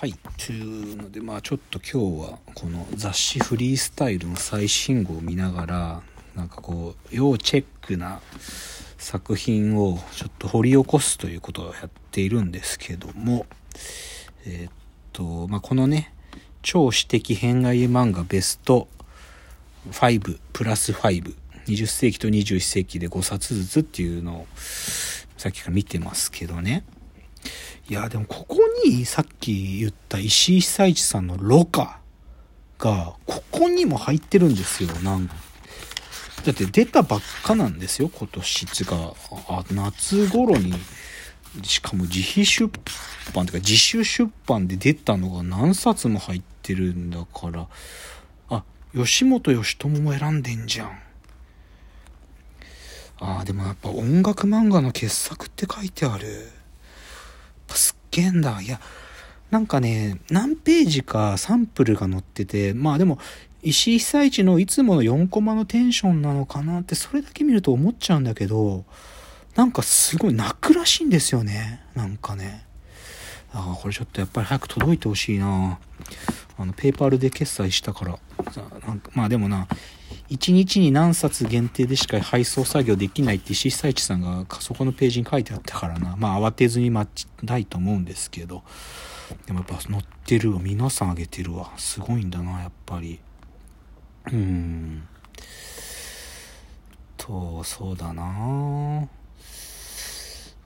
はいというのでまあちょっと今日はこの雑誌フリースタイルの最新号を見ながらなんかこう要チェックな作品をちょっと掘り起こすということをやっているんですけどもえー、っとまあこのね超私的変外漫画ベスト5プラス520世紀と21世紀で5冊ずつっていうのをさっきから見てますけどね。いや、でもここにさっき言った石井久一さんのロカが、ここにも入ってるんですよ、なんかだって出たばっかなんですよ、今年が。あ、夏頃に、しかも自費出版とか自主出版で出たのが何冊も入ってるんだから、あ、吉本義朝も選んでんじゃん。ああ、でもやっぱ音楽漫画の傑作って書いてある。すっげえんだ。いや、なんかね、何ページかサンプルが載ってて、まあでも、石井久一のいつもの4コマのテンションなのかなって、それだけ見ると思っちゃうんだけど、なんかすごい泣くらしいんですよね。なんかね。ああ、これちょっとやっぱり早く届いてほしいな。あの、ペーパールで決済したから。なんかまあでもな、1日に何冊限定でしか配送作業できないって石井久一さんがそこのページに書いてあったからな。まあ慌てずに待ちたいと思うんですけど。でもやっぱ載ってるわ。皆さんあげてるわ。すごいんだな、やっぱり。うん。と、そうだな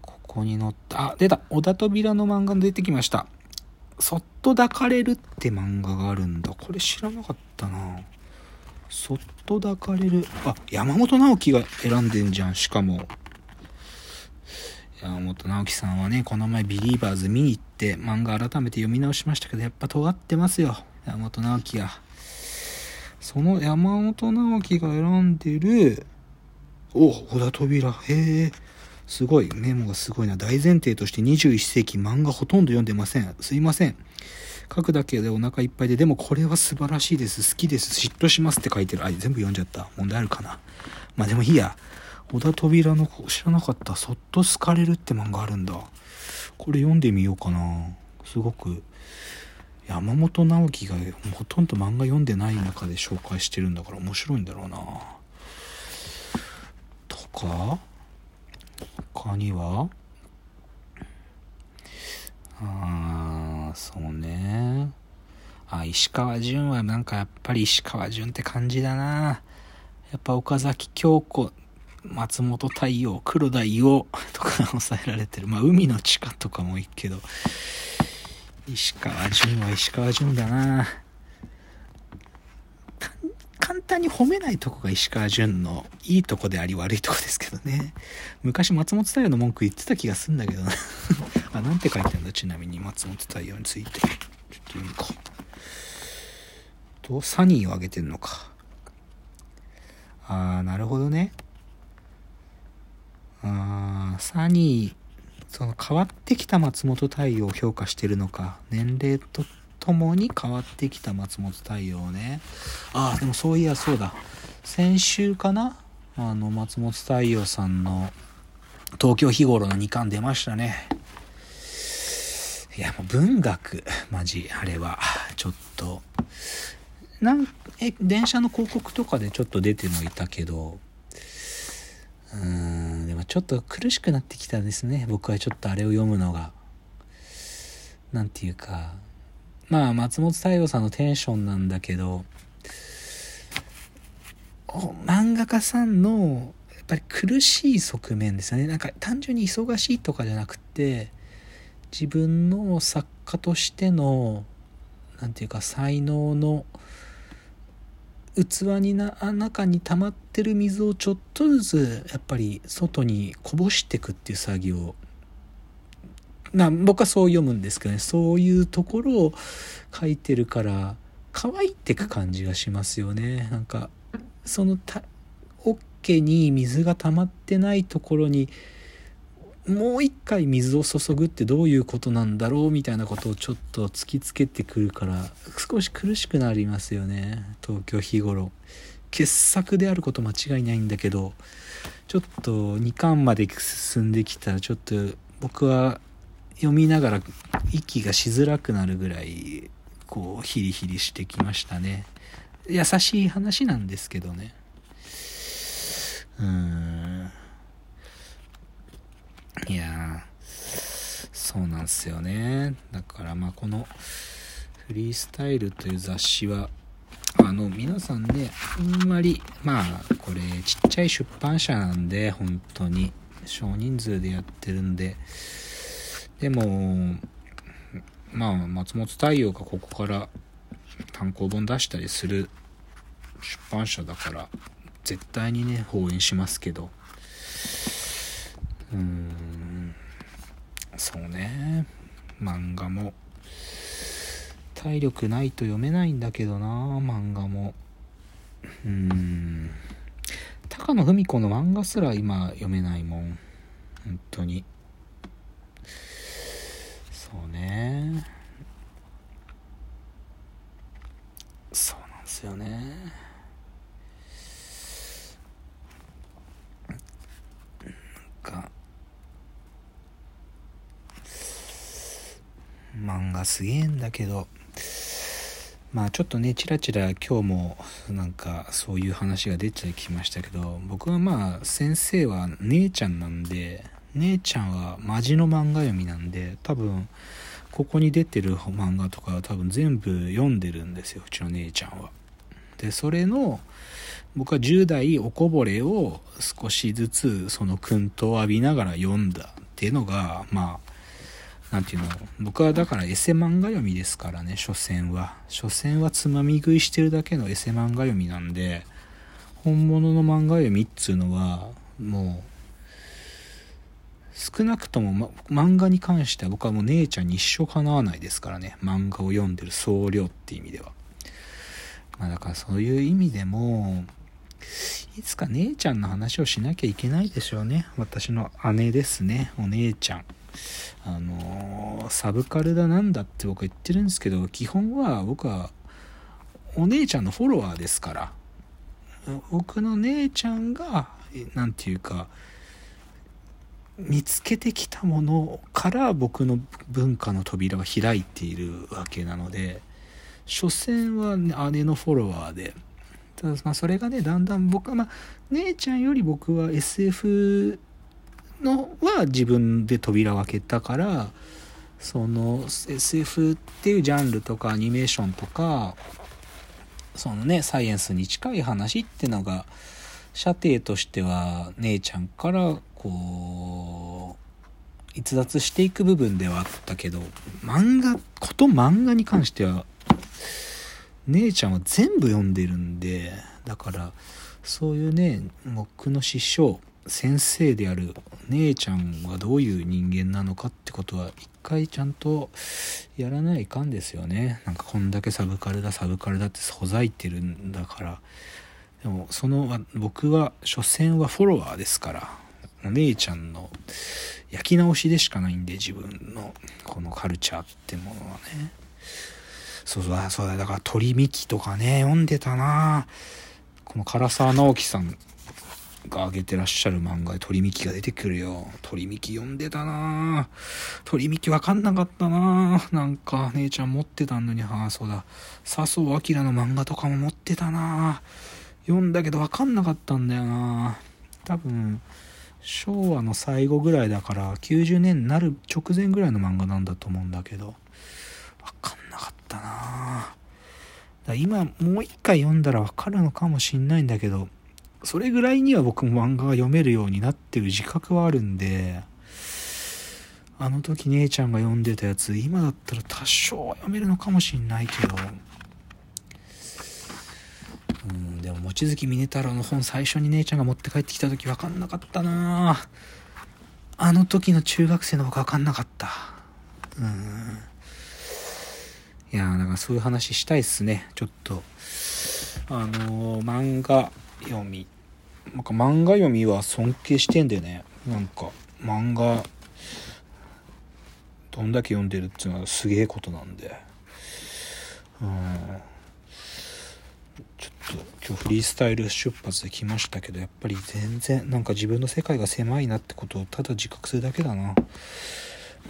ここに載った、あ、出た小田扉の漫画出てきました。そっと抱かれるって漫画があるんだ。これ知らなかったなそっと抱かれる。あ、山本直樹が選んでんじゃん、しかも。山本直樹さんはね、この前ビリーバーズ見に行って漫画改めて読み直しましたけど、やっぱ尖ってますよ。山本直樹が。その山本直樹が選んでる、お、小田扉。へえ。すごい。メモがすごいな。大前提として21世紀漫画ほとんど読んでません。すいません。書くだけでお腹いっぱいで、でもこれは素晴らしいです。好きです。嫉妬しますって書いてる。あ、全部読んじゃった。問題あるかな。まあでもいいや。小田扉の子知らなかった。そっと好かれるって漫画あるんだ。これ読んでみようかな。すごく。山本直樹がほとんど漫画読んでない中で紹介してるんだから面白いんだろうな。とか他には？ああ、そうね。あ、石川淳はなんかやっぱり石川淳って感じだな。やっぱ岡崎京子、松本太陽、黒田伊代 とか抑えられてる。まあ、海の地下とかもいいけど、石川淳は石川淳だな。簡単に褒めないとこが石川淳のいいとこであり悪いとこですけどね。昔松本太陽の文句言ってた気がすんだけどな あ、なんて書いてんだ？ちなみに松本太陽について。ちょっと読むか。と、サニーをあげてんのか。あー、なるほどね。あー、サニー、その変わってきた松本太陽を評価してるのか。年齢とともに変わってきた松本太陽ね。ああ、でもそういやそうだ。先週かな？あの、松本太陽さんの東京日頃の2巻出ましたね。いや、もう文学、マジ、あれは、ちょっと、なんえ、電車の広告とかでちょっと出てもいたけど、うーん、でもちょっと苦しくなってきたんですね。僕はちょっとあれを読むのが。なんていうか、まあ松本太陽さんのテンションなんだけど漫画家さんのやっぱり苦しい側面ですよね。なんか単純に忙しいとかじゃなくて自分の作家としての何て言うか才能の器にな中に溜まってる水をちょっとずつやっぱり外にこぼしていくっていう作業な僕はそう読むんですけどね。そういうところを書いてるから乾いてく感じがしますよね。なんかそのた桶に水が溜まってないところにもう一回水を注ぐってどういうことなんだろうみたいなことをちょっと突きつけてくるから少し苦しくなりますよね。東京日頃。傑作であること間違いないんだけどちょっと2巻まで進んできたらちょっと僕は読みながら息がしづらくなるぐらいこうヒリヒリしてきましたね。優しい話なんですけどね。うーん。いやそうなんですよね。だからまあこのフリースタイルという雑誌はあの皆さんねあんまりまあこれちっちゃい出版社なんで本当に少人数でやってるんででもまあ松本太陽がここから単行本出したりする出版社だから絶対にね応援しますけど。うーん。そうね。漫画も。体力ないと読めないんだけどな漫画も。うーん。高野文子の漫画すら今読めないもん。本当に。そうね。そうなんですよね。なんか漫画すげえんだけどまあちょっとねチラチラ今日もなんかそういう話が出てきましたけど僕はまあ先生は姉ちゃんなんで姉ちゃんはマジの漫画読みなんで多分ここに出てる漫画とかは多分全部読んでるんですようちの姉ちゃんは。でそれの僕は10代おこぼれを少しずつその薫陶を浴びながら読んだっていうのがまあなんていうの僕はだからエセ漫画読みですからね所詮は所詮はつまみ食いしてるだけのエセ漫画読みなんで本物の漫画読みっつうのはもう少なくとも、ま、漫画に関しては僕はもう姉ちゃんに一生かなわないですからね。漫画を読んでる総量って意味では。まあだからそういう意味でもいつか姉ちゃんの話をしなきゃいけないでしょうね。私の姉ですね。お姉ちゃん。あのーサブカルだなんだって僕は言ってるんですけど基本は僕はお姉ちゃんのフォロワーですから。僕の姉ちゃんが何て言うか見つけてきたものから僕の文化の扉は開いているわけなので所詮は、ね、姉のフォロワーで。ただまあそれがねだんだん僕はまあ姉ちゃんより僕は SF のは自分で扉を開けたからその SF っていうジャンルとかアニメーションとかそのねサイエンスに近い話ってのが射程としては姉ちゃんからこう逸脱していく部分ではあったけど漫画こと漫画に関しては姉ちゃんは全部読んでるんでだからそういうね僕の師匠先生である姉ちゃんはどういう人間なのかってことは一回ちゃんとやらないかんですよね。なんかこんだけサブカルだサブカルだってほざいてるんだから。でもその僕は所詮はフォロワーですから。お姉ちゃんの焼き直しでしかないんで自分のこのカルチャーってものはね。そうだそうだだから鳥幹とかね読んでたな。この唐沢直樹さんが挙げてらっしゃる漫画で鳥幹が出てくるよ。鳥幹読んでたな。鳥幹わかんなかったな。なんか姉ちゃん持ってたのに。ああそうだ。笹生明の漫画とかも持ってたな。読んだけどわかんなかったんだよな。多分昭和の最後ぐらいだから90年になる直前ぐらいの漫画なんだと思うんだけどわかんなかったなだ今もう一回読んだらわかるのかもしんないんだけどそれぐらいには僕も漫画が読めるようになってる自覚はあるんであの時姉ちゃんが読んでたやつ今だったら多少読めるのかもしんないけどうんでも望月峰太郎の本最初に姉ちゃんが持って帰ってきた時分かんなかったな。あの時の中学生の僕分かんなかった。うん。いやーだかそういう話したいっすね。ちょっと。あのー漫画読み。なんか漫画読みは尊敬してんでね。なんか漫画どんだけ読んでるっていうのはすげえことなんで。うん。ちょっと今日フリースタイル出発で来ましたけどやっぱり全然なんか自分の世界が狭いなってことをただ自覚するだけだな。やっ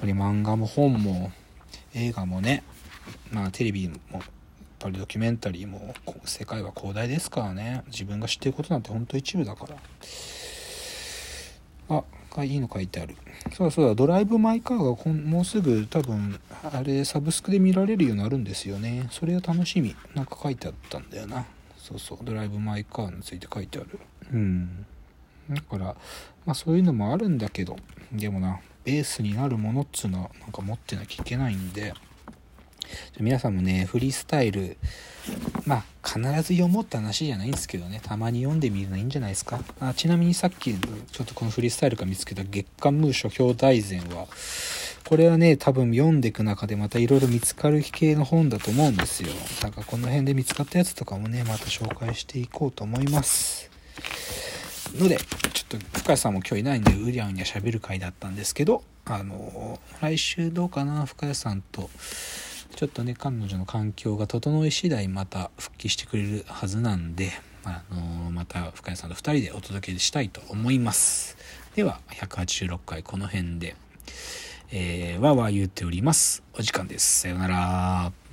ぱり漫画も本も映画もねまあテレビもやっぱりドキュメンタリーも世界は広大ですからね。自分が知ってることなんてほんと一部だから。あいいの書いてある。そうだそうだ。ドライブ・マイ・カーがこんもうすぐ多分あれサブスクで見られるようになるんですよね。それは楽しみ。なんか書いてあったんだよな。そうそう。ドライブ・マイ・カーについて書いてある。うん。だからまあそういうのもあるんだけどでもなベースになるものっつうのはなんか持ってなきゃいけないんで皆さんもねフリースタイルまあ必ず読もうって話じゃないんですけどね。たまに読んでみるのいいんじゃないですか。あちなみにさっきちょっとこのフリースタイルから見つけた月刊ムー書評大全はこれはね多分読んでいく中でまたいろいろ見つかる系の本だと思うんですよ。だからこの辺で見つかったやつとかもねまた紹介していこうと思います。のでちょっと深谷さんも今日いないんでうりゃうにゃ喋る回だったんですけどあの来週どうかな深谷さんとちょっとね彼女の環境が整い次第また復帰してくれるはずなんで、あのまた深谷さんと2人でお届けしたいと思います。では186回この辺で、えー、わーわー言っております。お時間です。さようなら。